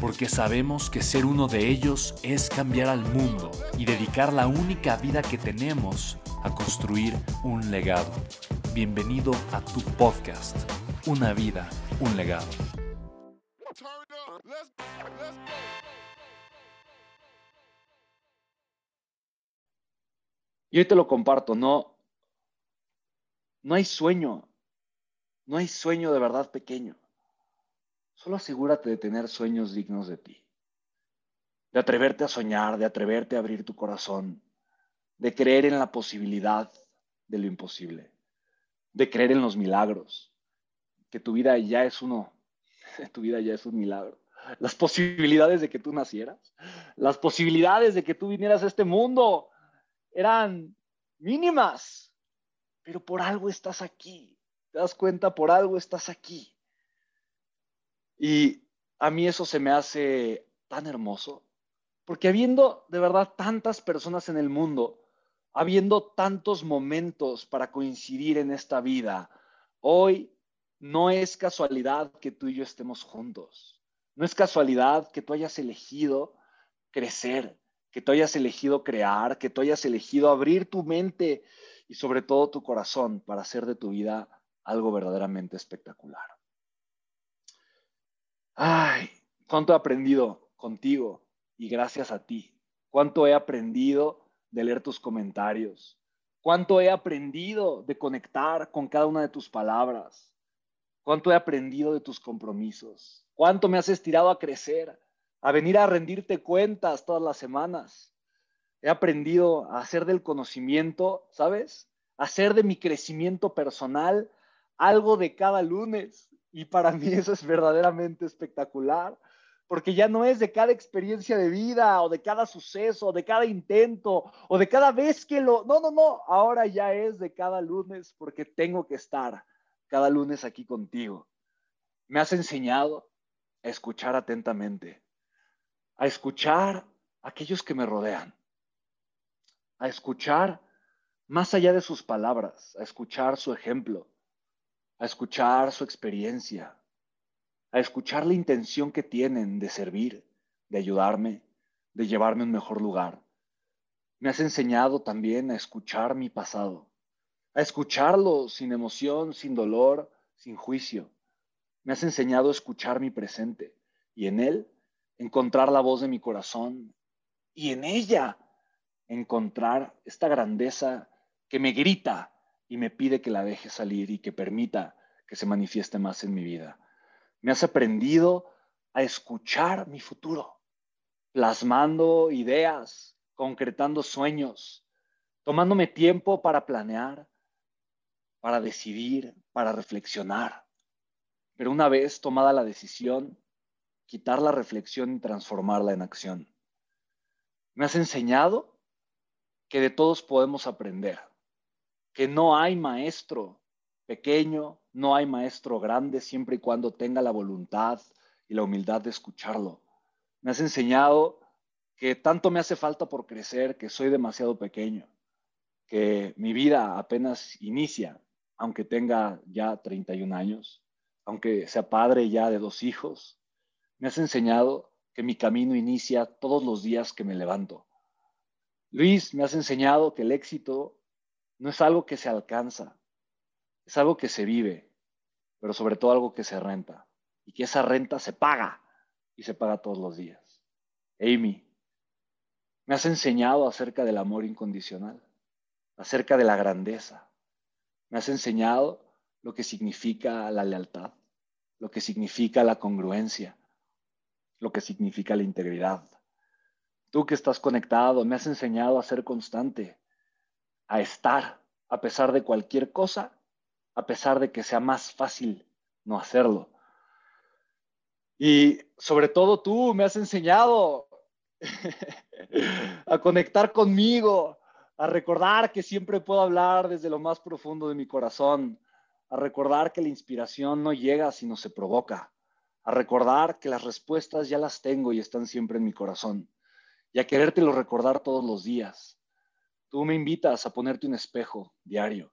porque sabemos que ser uno de ellos es cambiar al mundo y dedicar la única vida que tenemos a construir un legado. Bienvenido a tu podcast, Una vida, un legado. Y hoy te lo comparto, no, no hay sueño, no hay sueño de verdad pequeño. Solo asegúrate de tener sueños dignos de ti, de atreverte a soñar, de atreverte a abrir tu corazón, de creer en la posibilidad de lo imposible, de creer en los milagros, que tu vida ya es uno, tu vida ya es un milagro. Las posibilidades de que tú nacieras, las posibilidades de que tú vinieras a este mundo eran mínimas, pero por algo estás aquí. ¿Te das cuenta? Por algo estás aquí. Y a mí eso se me hace tan hermoso, porque habiendo de verdad tantas personas en el mundo, habiendo tantos momentos para coincidir en esta vida, hoy no es casualidad que tú y yo estemos juntos. No es casualidad que tú hayas elegido crecer, que tú hayas elegido crear, que tú hayas elegido abrir tu mente y sobre todo tu corazón para hacer de tu vida algo verdaderamente espectacular. Ay, cuánto he aprendido contigo y gracias a ti. Cuánto he aprendido de leer tus comentarios. Cuánto he aprendido de conectar con cada una de tus palabras. Cuánto he aprendido de tus compromisos. Cuánto me has estirado a crecer, a venir a rendirte cuentas todas las semanas. He aprendido a hacer del conocimiento, ¿sabes? A hacer de mi crecimiento personal algo de cada lunes. Y para mí eso es verdaderamente espectacular, porque ya no es de cada experiencia de vida o de cada suceso, o de cada intento o de cada vez que lo... No, no, no, ahora ya es de cada lunes porque tengo que estar cada lunes aquí contigo. Me has enseñado a escuchar atentamente, a escuchar a aquellos que me rodean, a escuchar más allá de sus palabras, a escuchar su ejemplo a escuchar su experiencia, a escuchar la intención que tienen de servir, de ayudarme, de llevarme a un mejor lugar. Me has enseñado también a escuchar mi pasado, a escucharlo sin emoción, sin dolor, sin juicio. Me has enseñado a escuchar mi presente y en él encontrar la voz de mi corazón y en ella encontrar esta grandeza que me grita y me pide que la deje salir y que permita que se manifieste más en mi vida. Me has aprendido a escuchar mi futuro, plasmando ideas, concretando sueños, tomándome tiempo para planear, para decidir, para reflexionar. Pero una vez tomada la decisión, quitar la reflexión y transformarla en acción. Me has enseñado que de todos podemos aprender que no hay maestro pequeño, no hay maestro grande siempre y cuando tenga la voluntad y la humildad de escucharlo. Me has enseñado que tanto me hace falta por crecer, que soy demasiado pequeño, que mi vida apenas inicia, aunque tenga ya 31 años, aunque sea padre ya de dos hijos. Me has enseñado que mi camino inicia todos los días que me levanto. Luis, me has enseñado que el éxito no es algo que se alcanza, es algo que se vive, pero sobre todo algo que se renta y que esa renta se paga y se paga todos los días. Amy, Me has enseñado acerca del amor incondicional, acerca de la grandeza. Me has enseñado lo que significa la lealtad, lo que significa la congruencia, lo que significa la integridad. Tú que estás conectado, me has enseñado a ser constante, a estar a pesar de cualquier cosa, a pesar de que sea más fácil no hacerlo. Y sobre todo tú me has enseñado a conectar conmigo, a recordar que siempre puedo hablar desde lo más profundo de mi corazón, a recordar que la inspiración no llega sino se provoca, a recordar que las respuestas ya las tengo y están siempre en mi corazón, y a querértelo recordar todos los días. Tú me invitas a ponerte un espejo diario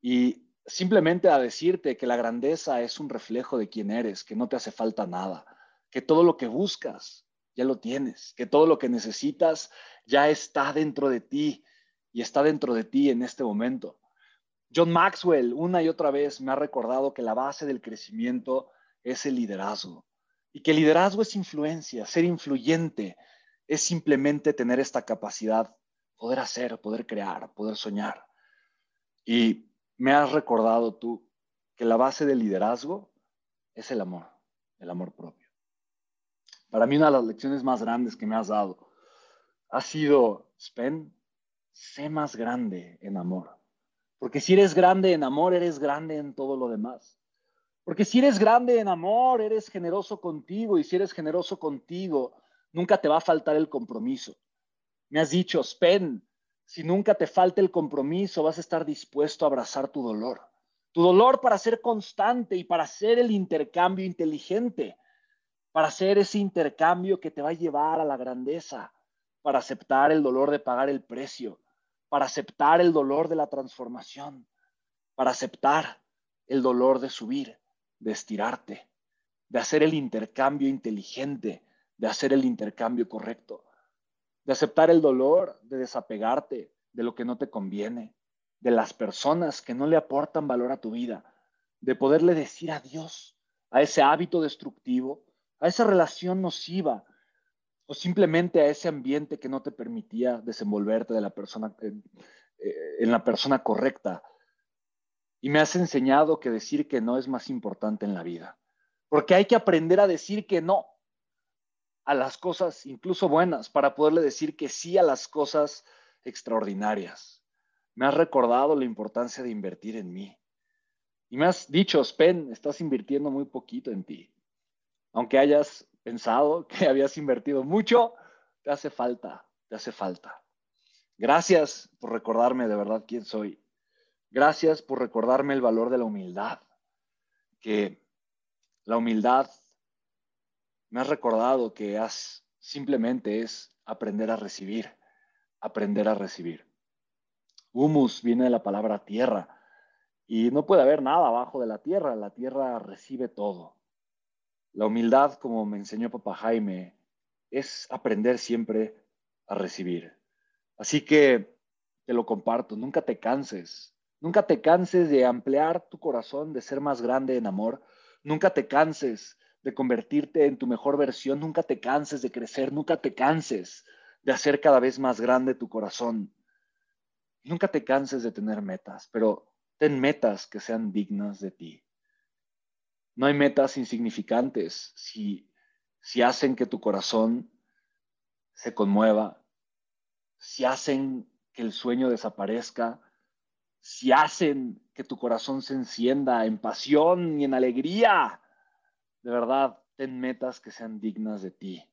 y simplemente a decirte que la grandeza es un reflejo de quién eres, que no te hace falta nada, que todo lo que buscas ya lo tienes, que todo lo que necesitas ya está dentro de ti y está dentro de ti en este momento. John Maxwell una y otra vez me ha recordado que la base del crecimiento es el liderazgo y que el liderazgo es influencia, ser influyente es simplemente tener esta capacidad, poder hacer, poder crear, poder soñar. Y me has recordado tú que la base del liderazgo es el amor, el amor propio. Para mí una de las lecciones más grandes que me has dado ha sido, Spen, sé más grande en amor. Porque si eres grande en amor, eres grande en todo lo demás. Porque si eres grande en amor, eres generoso contigo. Y si eres generoso contigo, nunca te va a faltar el compromiso. Me has dicho, Spen, si nunca te falta el compromiso, vas a estar dispuesto a abrazar tu dolor. Tu dolor para ser constante y para hacer el intercambio inteligente para hacer ese intercambio que te va a llevar a la grandeza, para aceptar el dolor de pagar el precio, para aceptar el dolor de la transformación, para aceptar el dolor de subir, de estirarte, de hacer el intercambio inteligente, de hacer el intercambio correcto, de aceptar el dolor de desapegarte de lo que no te conviene, de las personas que no le aportan valor a tu vida, de poderle decir adiós a ese hábito destructivo, a esa relación nociva o simplemente a ese ambiente que no te permitía desenvolverte de la persona, en, eh, en la persona correcta. Y me has enseñado que decir que no es más importante en la vida, porque hay que aprender a decir que no a las cosas incluso buenas para poderle decir que sí a las cosas extraordinarias. Me has recordado la importancia de invertir en mí. Y me has dicho, Spen, estás invirtiendo muy poquito en ti aunque hayas pensado que habías invertido mucho, te hace falta, te hace falta. Gracias por recordarme de verdad quién soy. Gracias por recordarme el valor de la humildad, que la humildad me has recordado que has, simplemente es aprender a recibir, aprender a recibir. Humus viene de la palabra tierra y no puede haber nada abajo de la tierra, la tierra recibe todo. La humildad, como me enseñó papá Jaime, es aprender siempre a recibir. Así que te lo comparto, nunca te canses, nunca te canses de ampliar tu corazón, de ser más grande en amor, nunca te canses de convertirte en tu mejor versión, nunca te canses de crecer, nunca te canses de hacer cada vez más grande tu corazón. Nunca te canses de tener metas, pero ten metas que sean dignas de ti. No hay metas insignificantes si, si hacen que tu corazón se conmueva, si hacen que el sueño desaparezca, si hacen que tu corazón se encienda en pasión y en alegría. De verdad, ten metas que sean dignas de ti.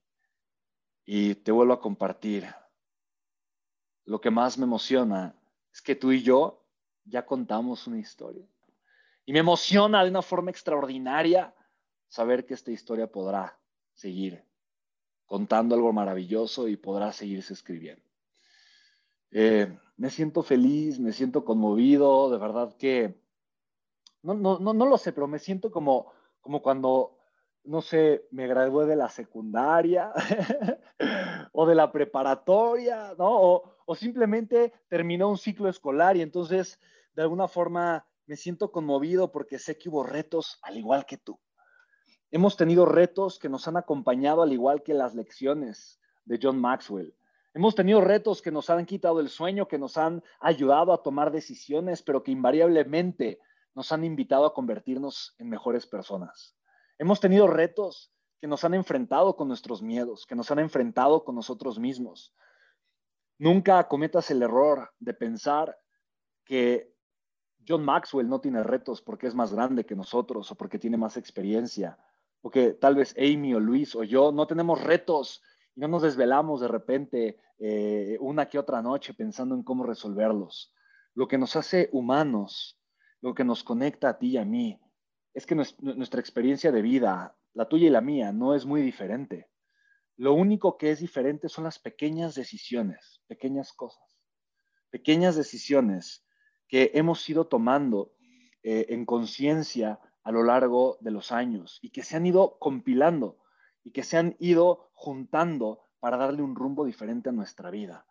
Y te vuelvo a compartir. Lo que más me emociona es que tú y yo ya contamos una historia. Y me emociona de una forma extraordinaria saber que esta historia podrá seguir contando algo maravilloso y podrá seguirse escribiendo. Eh, me siento feliz, me siento conmovido, de verdad que no, no, no, no lo sé, pero me siento como, como cuando, no sé, me gradué de la secundaria o de la preparatoria, ¿no? O, o simplemente terminó un ciclo escolar y entonces de alguna forma me siento conmovido porque sé que hubo retos al igual que tú. Hemos tenido retos que nos han acompañado al igual que las lecciones de John Maxwell. Hemos tenido retos que nos han quitado el sueño, que nos han ayudado a tomar decisiones, pero que invariablemente nos han invitado a convertirnos en mejores personas. Hemos tenido retos que nos han enfrentado con nuestros miedos, que nos han enfrentado con nosotros mismos. Nunca cometas el error de pensar que John Maxwell no tiene retos porque es más grande que nosotros o porque tiene más experiencia, o que tal vez Amy o Luis o yo no tenemos retos y no nos desvelamos de repente eh, una que otra noche pensando en cómo resolverlos. Lo que nos hace humanos, lo que nos conecta a ti y a mí, es que nuestra experiencia de vida, la tuya y la mía, no es muy diferente. Lo único que es diferente son las pequeñas decisiones, pequeñas cosas, pequeñas decisiones que hemos ido tomando eh, en conciencia a lo largo de los años y que se han ido compilando y que se han ido juntando para darle un rumbo diferente a nuestra vida.